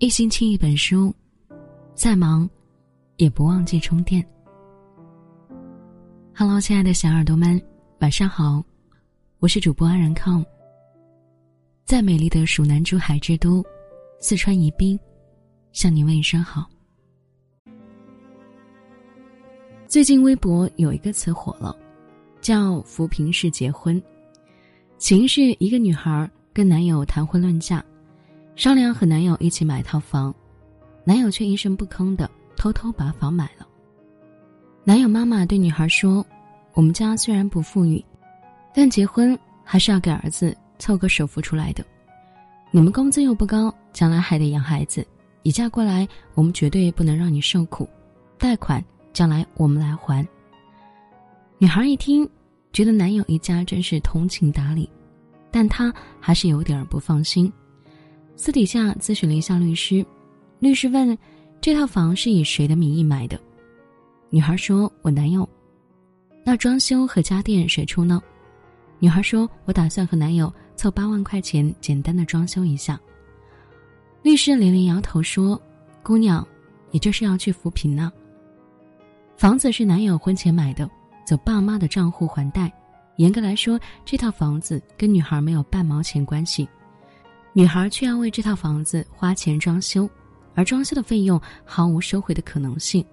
一星期一本书，再忙也不忘记充电。Hello，亲爱的小耳朵们，晚上好，我是主播安然康。在美丽的蜀南珠海之都，四川宜宾，向您问一声好。最近微博有一个词火了，叫“扶贫式结婚”，情是一个女孩跟男友谈婚论嫁。商量和男友一起买套房，男友却一声不吭的偷偷把房买了。男友妈妈对女孩说：“我们家虽然不富裕，但结婚还是要给儿子凑个首付出来的。你们工资又不高，将来还得养孩子，你嫁过来，我们绝对不能让你受苦。贷款将来我们来还。”女孩一听，觉得男友一家真是通情达理，但她还是有点不放心。私底下咨询了一下律师，律师问：“这套房是以谁的名义买的？”女孩说：“我男友。”那装修和家电谁出呢？女孩说：“我打算和男友凑八万块钱，简单的装修一下。”律师连连摇头说：“姑娘，你这是要去扶贫呢？房子是男友婚前买的，走爸妈的账户还贷，严格来说，这套房子跟女孩没有半毛钱关系。”女孩却要为这套房子花钱装修，而装修的费用毫无收回的可能性，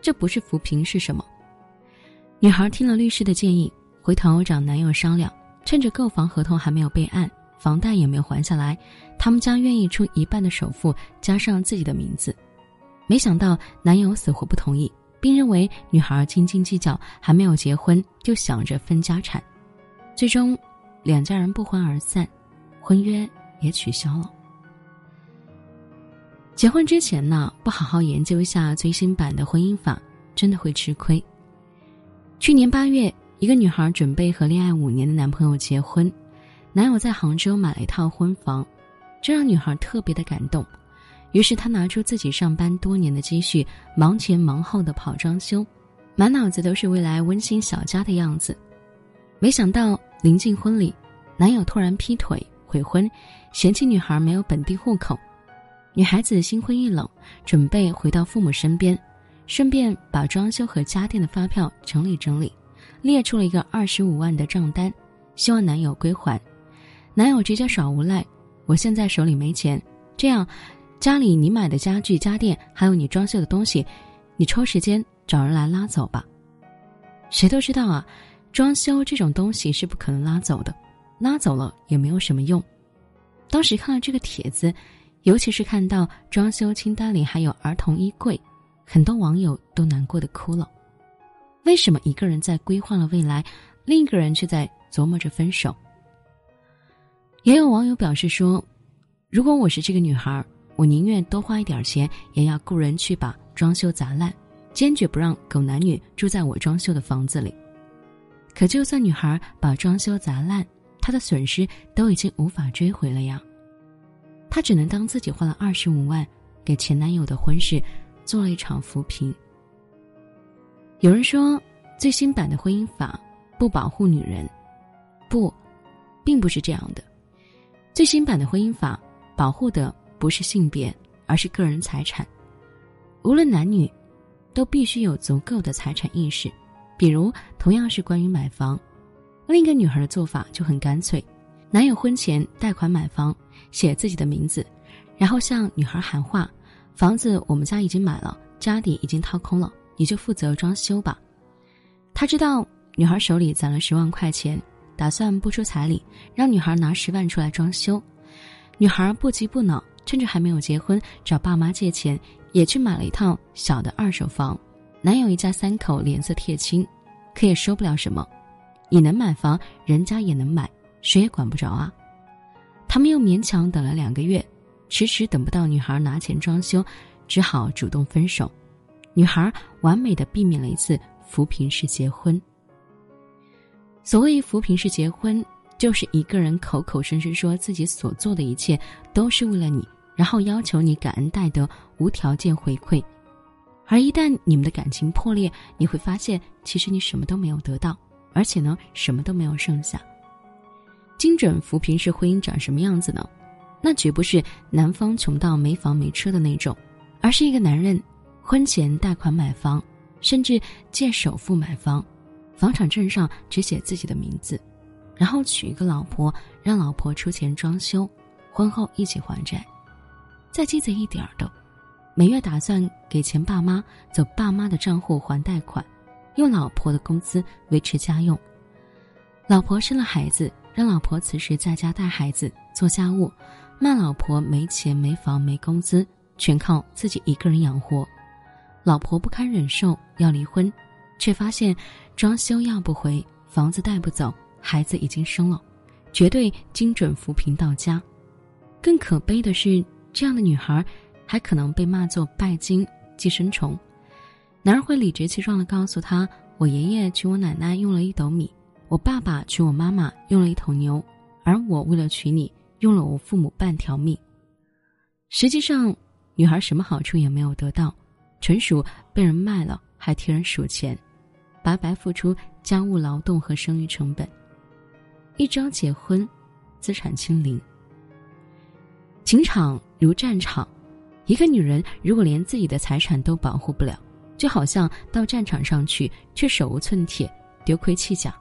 这不是扶贫是什么？女孩听了律师的建议，回头找男友商量，趁着购房合同还没有备案，房贷也没有还下来，他们将愿意出一半的首付，加上自己的名字。没想到男友死活不同意，并认为女孩斤斤计较，还没有结婚就想着分家产，最终两家人不欢而散，婚约。也取消了。结婚之前呢，不好好研究一下最新版的婚姻法，真的会吃亏。去年八月，一个女孩准备和恋爱五年的男朋友结婚，男友在杭州买了一套婚房，这让女孩特别的感动。于是她拿出自己上班多年的积蓄，忙前忙后的跑装修，满脑子都是未来温馨小家的样子。没想到临近婚礼，男友突然劈腿。悔婚，嫌弃女孩没有本地户口，女孩子心灰意冷，准备回到父母身边，顺便把装修和家电的发票整理整理，列出了一个二十五万的账单，希望男友归还。男友直接耍无赖，我现在手里没钱，这样，家里你买的家具家电，还有你装修的东西，你抽时间找人来拉走吧。谁都知道啊，装修这种东西是不可能拉走的。拉走了也没有什么用。当时看到这个帖子，尤其是看到装修清单里还有儿童衣柜，很多网友都难过的哭了。为什么一个人在规划了未来，另一个人却在琢磨着分手？也有网友表示说：“如果我是这个女孩，我宁愿多花一点钱，也要雇人去把装修砸烂，坚决不让狗男女住在我装修的房子里。”可就算女孩把装修砸烂，她的损失都已经无法追回了呀，她只能当自己花了二十五万给前男友的婚事做了一场扶贫。有人说，最新版的婚姻法不保护女人，不，并不是这样的。最新版的婚姻法保护的不是性别，而是个人财产。无论男女，都必须有足够的财产意识。比如，同样是关于买房。另一个女孩的做法就很干脆，男友婚前贷款买房，写自己的名字，然后向女孩喊话：“房子我们家已经买了，家底已经掏空了，你就负责装修吧。”他知道女孩手里攒了十万块钱，打算不出彩礼，让女孩拿十万出来装修。女孩不急不恼，趁着还没有结婚，找爸妈借钱，也去买了一套小的二手房。男友一家三口脸色铁青，可也说不了什么。你能买房，人家也能买，谁也管不着啊。他们又勉强等了两个月，迟迟等不到女孩拿钱装修，只好主动分手。女孩完美的避免了一次扶贫式结婚。所谓扶贫式结婚，就是一个人口口声声说自己所做的一切都是为了你，然后要求你感恩戴德，无条件回馈。而一旦你们的感情破裂，你会发现，其实你什么都没有得到。而且呢，什么都没有剩下。精准扶贫式婚姻长什么样子呢？那绝不是男方穷到没房没车的那种，而是一个男人婚前贷款买房，甚至借首付买房，房产证上只写自己的名字，然后娶一个老婆，让老婆出钱装修，婚后一起还债。再鸡贼一点的，每月打算给钱爸妈，走爸妈的账户还贷款，用老婆的工资维持家用。老婆生了孩子，让老婆此时在家带孩子、做家务。骂老婆没钱没房没工资，全靠自己一个人养活，老婆不堪忍受要离婚，却发现装修要不回，房子带不走，孩子已经生了，绝对精准扶贫到家。更可悲的是，这样的女孩还可能被骂作拜金寄生虫。男人会理直气壮地告诉她：“我爷爷娶我奶奶用了一斗米，我爸爸娶我妈妈用了一头牛，而我为了娶你。”用了我父母半条命，实际上，女孩什么好处也没有得到，纯属被人卖了，还替人数钱，白白付出家务劳动和生育成本。一朝结婚，资产清零。情场如战场，一个女人如果连自己的财产都保护不了，就好像到战场上去却手无寸铁，丢盔弃甲，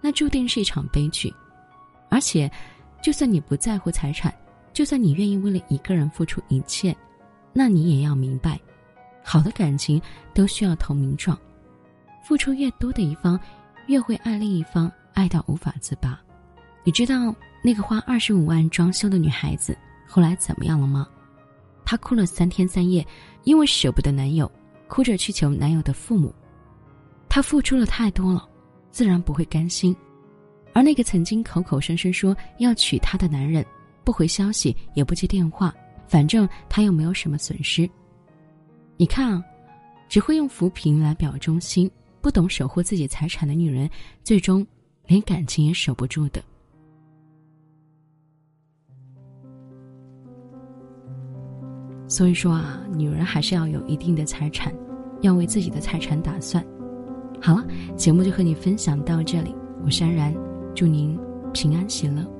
那注定是一场悲剧，而且。就算你不在乎财产，就算你愿意为了一个人付出一切，那你也要明白，好的感情都需要投名状。付出越多的一方，越会爱另一方爱到无法自拔。你知道那个花二十五万装修的女孩子后来怎么样了吗？她哭了三天三夜，因为舍不得男友，哭着去求男友的父母。她付出了太多了，自然不会甘心。而那个曾经口口声声说要娶她的男人，不回消息也不接电话，反正他又没有什么损失。你看啊，只会用扶贫来表忠心，不懂守护自己财产的女人，最终连感情也守不住的。所以说啊，女人还是要有一定的财产，要为自己的财产打算。好了，节目就和你分享到这里，我是安然。祝您平安喜乐。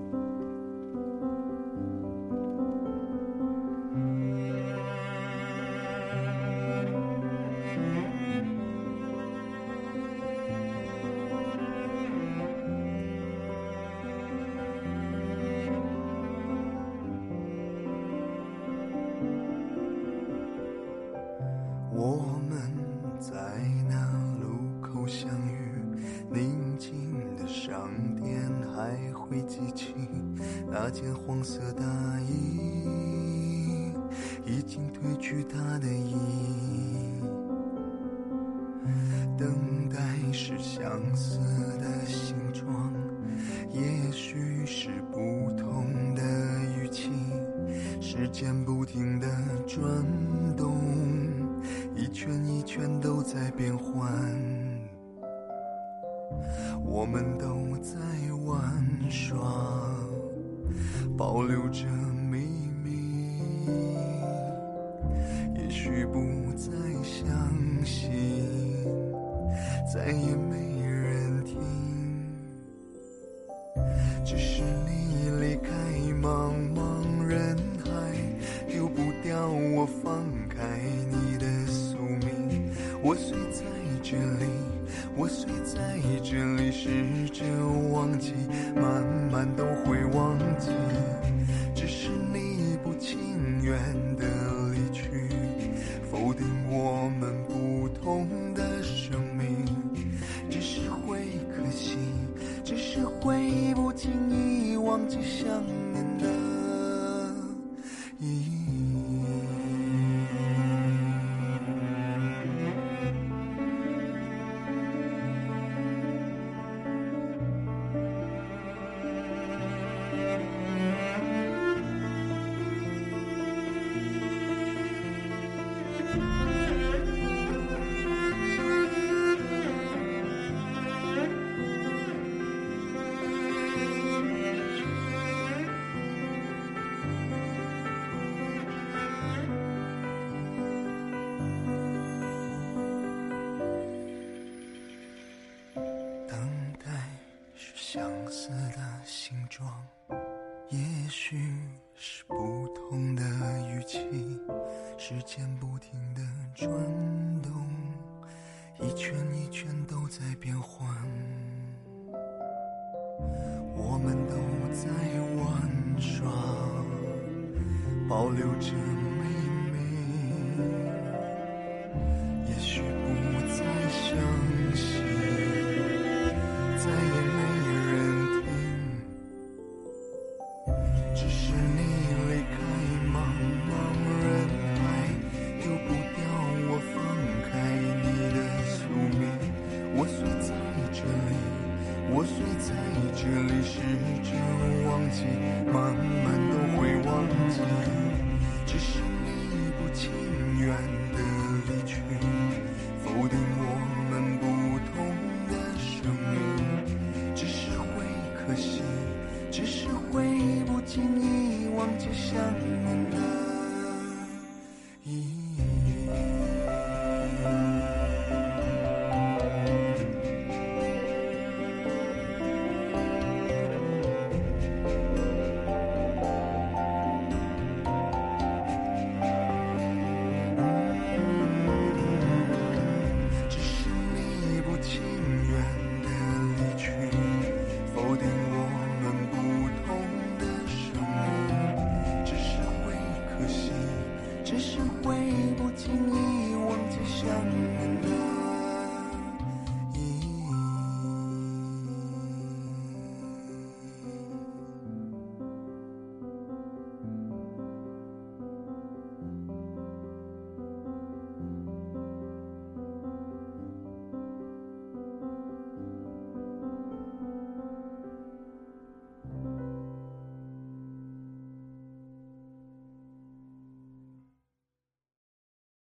宁静的商店还会记起那件黄色大衣，已经褪去它的意。等待是相似的形状，也许是不同的语气，时间不停的转动。一圈一圈都在变换，我们都在玩耍，保留着秘密。也许不再相信，再也没们都在玩耍，保留着美美。慢慢都会忘记。只是你不情愿的离去，否定我们不同的生命，只是会可惜。只是会不经意忘记想念的